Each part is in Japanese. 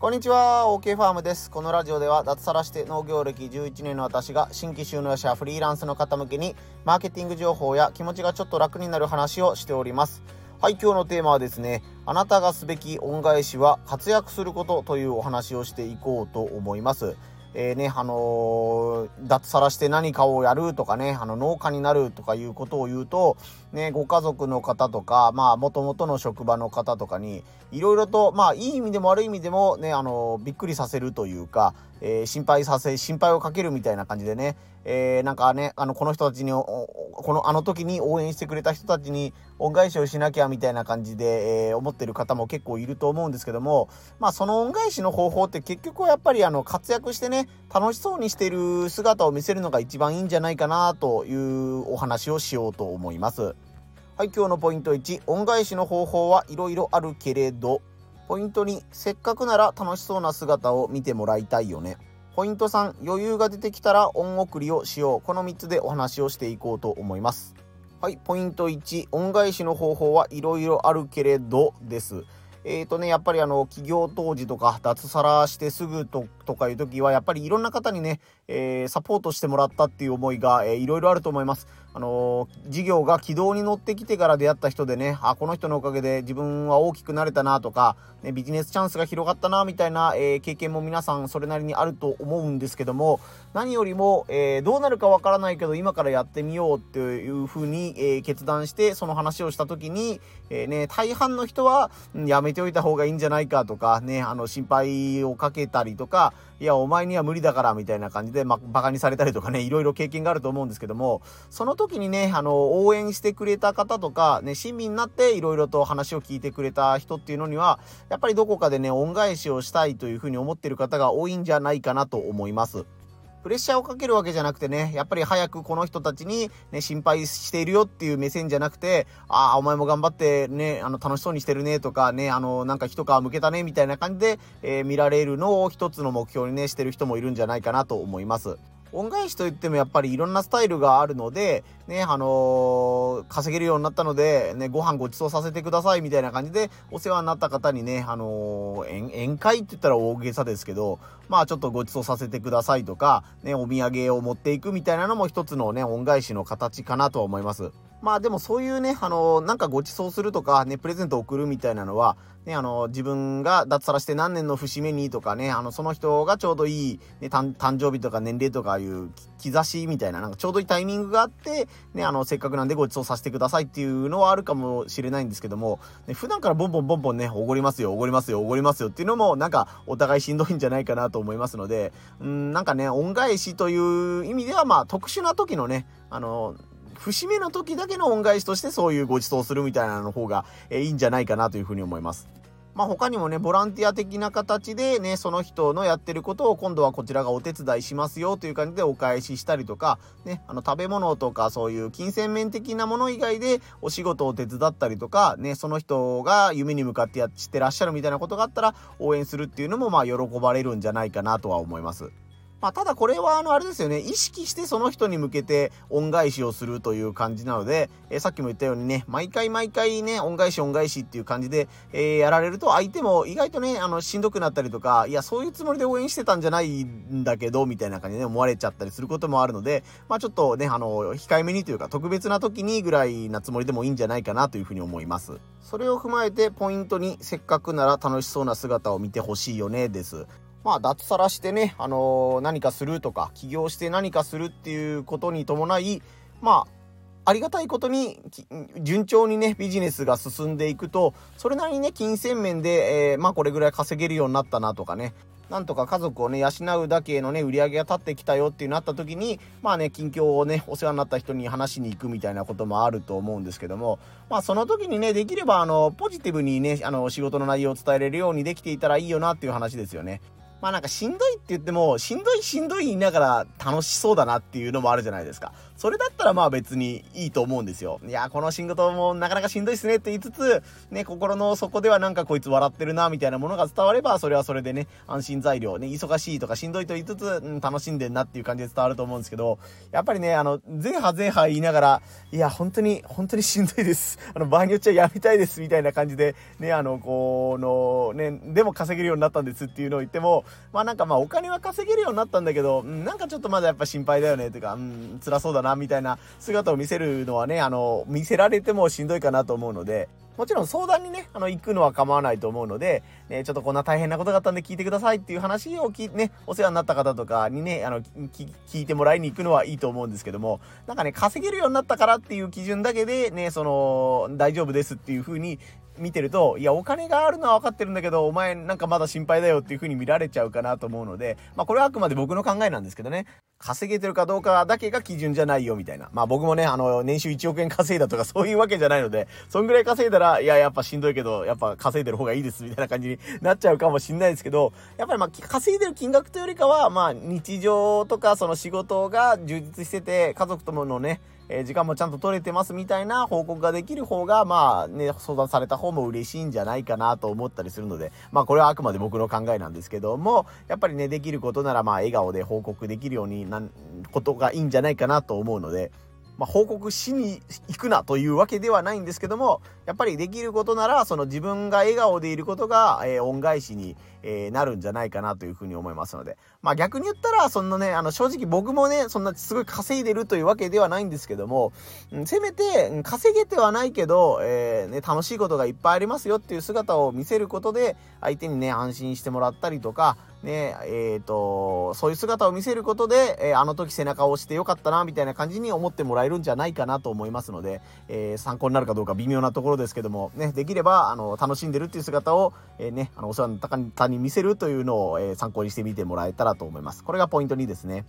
こんにちは OK ファームです。このラジオでは脱サラして農業歴11年の私が新規収納者フリーランスの方向けにマーケティング情報や気持ちがちょっと楽になる話をしております。はい今日のテーマはですねあなたがすべき恩返しは活躍することというお話をしていこうと思います。えー、ね、あのー、脱サラして何かをやるとかね、あの、農家になるとかいうことを言うと、ね、ご家族の方とか、まあ、もともとの職場の方とかに、いろいろと、まあ、いい意味でも悪い意味でも、ね、あのー、びっくりさせるというか、え心配させ、心配をかけるみたいな感じでね、えなんかね、あの、この人たちに、この、あの時に応援してくれた人たちに恩返しをしなきゃみたいな感じで、え思ってる方も結構いると思うんですけども、まあ、その恩返しの方法って結局はやっぱり、あの、活躍してね、楽しそうにしてる姿を見せるのが一番いいんじゃないかなというお話をしようと思います。はい、今日のポイント1、恩返しの方法はいろいろあるけれど、ポイント2、せっかくなら楽しそうな姿を見てもらいたいよね。ポイント3、余裕が出てきたら恩送りをしよう。この3つでお話をしていこうと思います。はい、ポイント1、恩返しの方法はいろいろあるけれどです。え、ー、とね、やっぱりあの、企業当時とか、脱サラしてすぐととかいう時は、やっぱりいろんな方にね、えー、サポートしてもらったっていう思いが、えー、いろいろあると思います。あのー、事業が軌道に乗ってきてから出会った人でね、あ、この人のおかげで自分は大きくなれたなとか、ね、ビジネスチャンスが広がったなみたいな、えー、経験も皆さんそれなりにあると思うんですけども、何よりも、えー、どうなるかわからないけど、今からやってみようっていうふうに、えー、決断して、その話をした時に、えー、ね、大半の人は、やめておいた方がいいんじゃないかとか、ね、あの、心配をかけたりとか、いや、お前には無理だからみたいな感じで、でま、バカにされたりとかね、いろいろ経験があると思うんですけども、その時にね、あの、応援してくれた方とか、ね、親身になっていろいろと話を聞いてくれた人っていうのには、やっぱりどこかでね、恩返しをしたいというふうに思ってる方が多いんじゃないかなと思います。プレッシャーをかけるわけじゃなくてね、やっぱり早くこの人たちにね、心配しているよっていう目線じゃなくて、ああ、お前も頑張ってね、あの、楽しそうにしてるねとかね、あの、なんか一皮向けたねみたいな感じで、えー、見られるのを一つの目標にね、してる人もいるんじゃないかなと思います。恩返しといってもやっぱりいろんなスタイルがあるので、ね、あのー、稼げるようになったので、ね、ご飯ご馳走させてくださいみたいな感じで、お世話になった方にね、あのー、宴会って言ったら大げさですけど、まあちょっとご馳走させてくださいとか、ね、お土産を持っていくみたいなのも一つのね、恩返しの形かなとは思います。まあでもそういうね、あの、なんかご馳走するとか、ね、プレゼント送るみたいなのは、ね、あの、自分が脱サラして何年の節目にとかね、あの、その人がちょうどいい、ね、誕生日とか年齢とかいう兆しみたいな、なんかちょうどいいタイミングがあって、ね、あの、せっかくなんでご馳走させてくださいっていうのはあるかもしれないんですけども、ね、普段からボンボンボンボンね、おごりますよ、おごりますよ、おごりますよっていうのも、なんかお互いしんどいんじゃないかなと思いますので、うん、なんかね、恩返しという意味では、まあ、特殊な時のね、あの、節目の時だけの恩返しとしてそういうご馳走するみたいなの方が、えいいんじゃないかなというふうに思います。まあ、他にもね、ボランティア的な形でね、その人のやってることを今度はこちらがお手伝いしますよという感じでお返ししたりとか、ね、あの食べ物とかそういう金銭面的なもの以外でお仕事を手伝ったりとか、ね、その人が夢に向かってやってらっしゃるみたいなことがあったら応援するっていうのもまあ喜ばれるんじゃないかなとは思います。まあ、ただこれはあの、あれですよね、意識してその人に向けて恩返しをするという感じなので、えー、さっきも言ったようにね、毎回毎回ね、恩返し恩返しっていう感じで、えー、やられると相手も意外とね、あの、しんどくなったりとか、いや、そういうつもりで応援してたんじゃないんだけど、みたいな感じで、ね、思われちゃったりすることもあるので、まあちょっとね、あの、控えめにというか、特別な時にぐらいなつもりでもいいんじゃないかなというふうに思います。それを踏まえて、ポイントに、せっかくなら楽しそうな姿を見てほしいよね、です。まあ、脱サラしてね、あのー、何かするとか、起業して何かするっていうことに伴い、まあ、ありがたいことに、順調にね、ビジネスが進んでいくと、それなりにね、金銭面で、えー、まあ、これぐらい稼げるようになったなとかね、なんとか家族をね、養うだけのね、売り上げが立ってきたよっていうなった時に、まあね、近況をね、お世話になった人に話しに行くみたいなこともあると思うんですけども、まあその時にね、できればあの、ポジティブにね、あの、仕事の内容を伝えれるようにできていたらいいよなっていう話ですよね。まあなんかしんどいって言っても、しんどいしんどい言いながら楽しそうだなっていうのもあるじゃないですか。それだったらまあ別にいいと思うんですよ。いや、この仕事もなかなかしんどいっすねって言いつつ、ね、心の底ではなんかこいつ笑ってるな、みたいなものが伝われば、それはそれでね、安心材料、ね、忙しいとかしんどいと言いつつ、うん、楽しんでんなっていう感じで伝わると思うんですけど、やっぱりね、あの、前派前派言いながら、いや、本当に、本当にしんどいです。あの、場合によっちゃやめたいです、みたいな感じで、ね、あの、この、ね、でも稼げるようになったんですっていうのを言っても、まあなんかまあお金は稼げるようになったんだけど、うん、なんかちょっとまだやっぱ心配だよね、とか、うん、辛そうだな、みたいな姿を見せるのはね、あの、見せられてもしんどいかなと思うので、もちろん相談にね、あの、行くのは構わないと思うので、ね、ちょっとこんな大変なことがあったんで聞いてくださいっていう話をき、ね、お世話になった方とかにね、あの、聞いてもらいに行くのはいいと思うんですけども、なんかね、稼げるようになったからっていう基準だけで、ね、その、大丈夫ですっていう風に見てると、いや、お金があるのは分かってるんだけど、お前なんかまだ心配だよっていう風に見られちゃうかなと思うので、まあこれはあくまで僕の考えなんですけどね、稼げてるかどうかだけが基準じゃないよみたいな。まあ僕もね、あの、年収1億円稼いだとかそういうわけじゃないので、そんぐらい稼いだら、いや、やっぱしんどいけど、やっぱ稼いでる方がいいですみたいな感じになっちゃうかもしんないですけど、やっぱりまあ稼いでる金額というよりかは、まあ日常とかその仕事が充実してて、家族とものね、え、時間もちゃんと取れてますみたいな報告ができる方が、まあね、相談された方も嬉しいんじゃないかなと思ったりするので、まあこれはあくまで僕の考えなんですけども、やっぱりね、できることならまあ笑顔で報告できるようになことがいいんじゃないかなと思うので、まあ、報告しに行くなというわけではないんですけども、やっぱりできることなら、その自分が笑顔でいることが、えー、恩返しに、えー、なるんじゃないかなというふうに思いますので。まあ逆に言ったら、そんなね、あの正直僕もね、そんなすごい稼いでるというわけではないんですけども、うん、せめて、稼げてはないけど、えー、ね、楽しいことがいっぱいありますよっていう姿を見せることで、相手にね、安心してもらったりとか、ね、えっ、ー、と、そういう姿を見せることで、えー、あの時背中を押してよかったな、みたいな感じに思ってもらえるんじゃないかなと思いますので、えー、参考になるかどうか微妙なところですけども、ね、できれば、あの、楽しんでるっていう姿を、えー、ね、あの、お世話になった方に見せるというのを、え、参考にしてみてもらえたらと思います。これがポイント2ですね。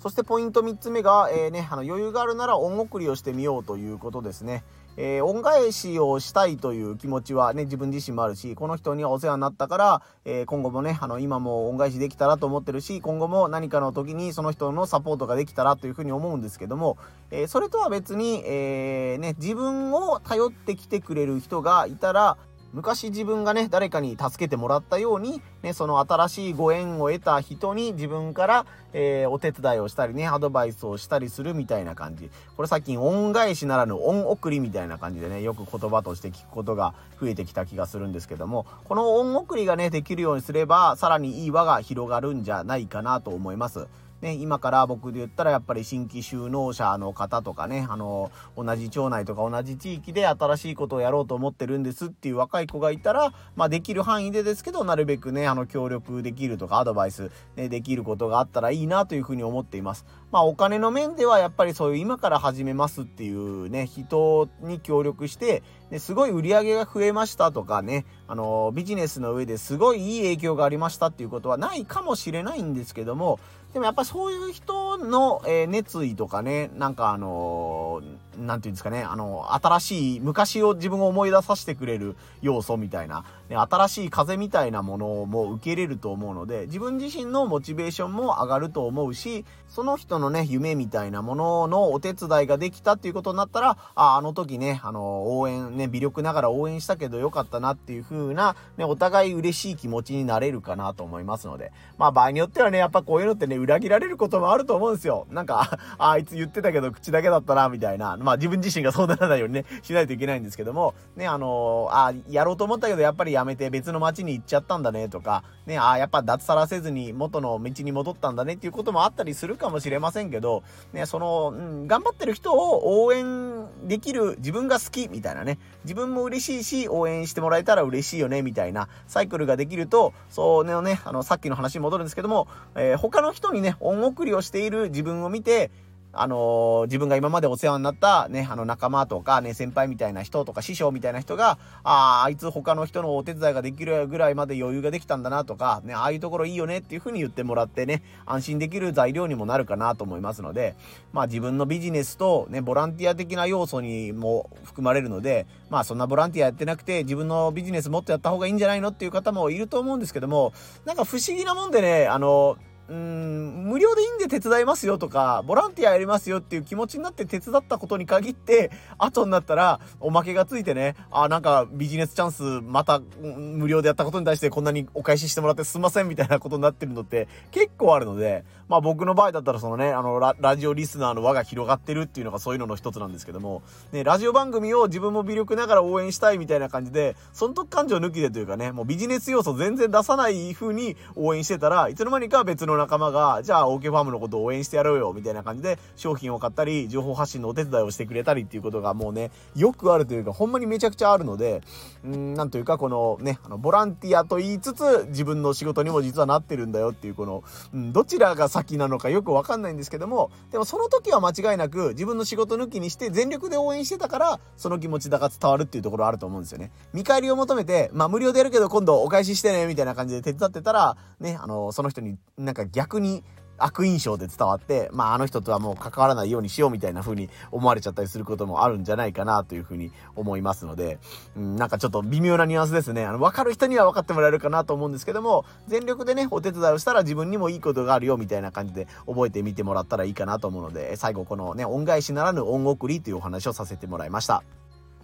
そしてポイント3つ目が、えー、ね、あの余裕があるなら恩送りをしてみようということですね。えー、恩返しをしたいという気持ちはね、自分自身もあるし、この人にはお世話になったから、えー、今後もね、あの、今も恩返しできたらと思ってるし、今後も何かの時にその人のサポートができたらというふうに思うんですけども、えー、それとは別に、えね、自分を頼ってきてくれる人がいたら、昔自分がね、誰かに助けてもらったように、ね、その新しいご縁を得た人に自分から、えー、お手伝いをしたりね、アドバイスをしたりするみたいな感じ。これ最近恩返しならぬ恩送りみたいな感じでね、よく言葉として聞くことが増えてきた気がするんですけども、この恩送りがね、できるようにすれば、さらにいい輪が広がるんじゃないかなと思います。ね、今から僕で言ったらやっぱり新規就農者の方とかね、あの、同じ町内とか同じ地域で新しいことをやろうと思ってるんですっていう若い子がいたら、まあできる範囲でですけど、なるべくね、あの、協力できるとかアドバイス、ね、できることがあったらいいなというふうに思っています。まあお金の面ではやっぱりそういう今から始めますっていうね、人に協力して、で、すごい売り上げが増えましたとかね、あの、ビジネスの上ですごいいい影響がありましたっていうことはないかもしれないんですけども、でもやっぱそういう人の、え、熱意とかね、なんかあのー、なんていうんですかね、あの、新しい、昔を自分を思い出させてくれる要素みたいな、ね、新しい風みたいなものも受け入れると思うので、自分自身のモチベーションも上がると思うし、その人のね、夢みたいなもののお手伝いができたっていうことになったら、あ、あの時ね、あの、応援ね、微力ながら応援したけどよかったなっていう風な、ね、お互い嬉しい気持ちになれるかなと思いますので、まあ場合によってはね、やっぱこういうのってね、裏切られることもあると思うんですよ。なんか、あいつ言ってたけど口だけだったな、みたいな。まあ自分自身がそうならないようにね、しないといけないんですけども、ね、あのあやろうと思ったけどやっぱりやめて別の街に行っちゃったんだね、とか、ね、あ、やっぱ脱サラせずに元の道に戻ったんだねっていうこともあったりするかもしれませんけど、ね、その、うん、頑張ってる人を応援できる自分が好きみたいなね、自分も嬉しいし、応援してもらえたら嬉しいよね、みたいなサイクルができると、そう、ね、あの、さっきの話に戻るんですけども、えー、他の人にね、恩送りをしている自分を見て、あの、自分が今までお世話になったね、あの仲間とかね、先輩みたいな人とか師匠みたいな人が、ああ、あいつ他の人のお手伝いができるぐらいまで余裕ができたんだなとか、ね、ああいうところいいよねっていう風に言ってもらってね、安心できる材料にもなるかなと思いますので、まあ自分のビジネスとね、ボランティア的な要素にも含まれるので、まあそんなボランティアやってなくて自分のビジネスもっとやった方がいいんじゃないのっていう方もいると思うんですけども、なんか不思議なもんでね、あのーうん、無料でいいんで手伝いますよとか、ボランティアやりますよっていう気持ちになって手伝ったことに限って、後になったら、おまけがついてね、あ、なんかビジネスチャンス、また、無料でやったことに対してこんなにお返ししてもらってすんませんみたいなことになってるのって結構あるので、まあ僕の場合だったらそのね、あのラ、ラジオリスナーの輪が広がってるっていうのがそういうのの一つなんですけども、ね、ラジオ番組を自分も微力ながら応援したいみたいな感じで、損得感情抜きでというかね、もうビジネス要素全然出さない風に応援してたら、いつの間にか別のの仲間が、じゃあ OK ファームのことを応援してやろうよ、みたいな感じで、商品を買ったり、情報発信のお手伝いをしてくれたりっていうことがもうね、よくあるというか、ほんまにめちゃくちゃあるので、うん、なんというか、このね、あの、ボランティアと言いつつ、自分の仕事にも実はなってるんだよっていう、この、うん、どちらが先なのかよくわかんないんですけども、でもその時は間違いなく、自分の仕事抜きにして全力で応援してたから、その気持ちだが伝わるっていうところあると思うんですよね。見返りを求めて、まあ無料でやるけど今度お返ししてね、みたいな感じで手伝ってたら、ね、あの、その人になんか逆に悪印象で伝わって、まああの人とはもう関わらないようにしようみたいな風に思われちゃったりすることもあるんじゃないかなという風に思いますので、うん、なんかちょっと微妙なニュアンスですね。あの、わかる人には分かってもらえるかなと思うんですけども、全力でね、お手伝いをしたら自分にもいいことがあるよみたいな感じで覚えてみてもらったらいいかなと思うので、最後このね、恩返しならぬ恩送りというお話をさせてもらいました。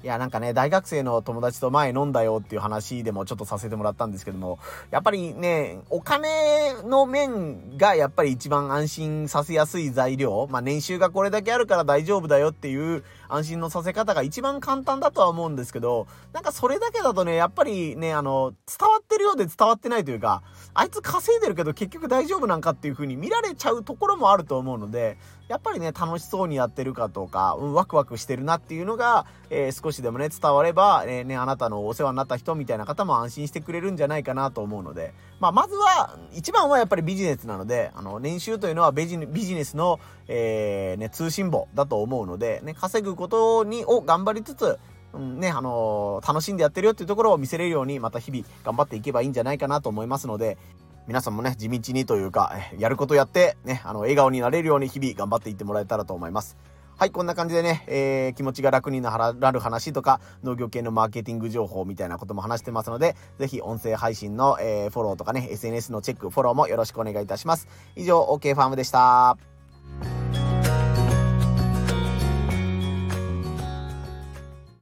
いや、なんかね、大学生の友達と前飲んだよっていう話でもちょっとさせてもらったんですけども、やっぱりね、お金の面がやっぱり一番安心させやすい材料。まあ年収がこれだけあるから大丈夫だよっていう安心のさせ方が一番簡単だとは思うんですけど、なんかそれだけだとね、やっぱりね、あの、伝わってるようで伝わってないというか、あいつ稼いでるけど結局大丈夫なんかっていう風に見られちゃうところもあると思うので、やっぱりね、楽しそうにやってるかとか、うん、ワクワクしてるなっていうのが、えー、少しでもね、伝われば、えー、ね、あなたのお世話になった人みたいな方も安心してくれるんじゃないかなと思うので、まあ、まずは、一番はやっぱりビジネスなので、あの、年収というのはビジネスの、えー、ね、通信簿だと思うので、ね、稼ぐことに、を頑張りつつ、うん、ね、あのー、楽しんでやってるよっていうところを見せれるように、また日々頑張っていけばいいんじゃないかなと思いますので、皆さんもね、地道にというか、やることやって、ね、あの、笑顔になれるように日々頑張っていってもらえたらと思います。はい、こんな感じでね、えー、気持ちが楽になる話とか、農業系のマーケティング情報みたいなことも話してますので、ぜひ音声配信の、えー、フォローとかね、SNS のチェック、フォローもよろしくお願いいたします。以上、OK ファームでした。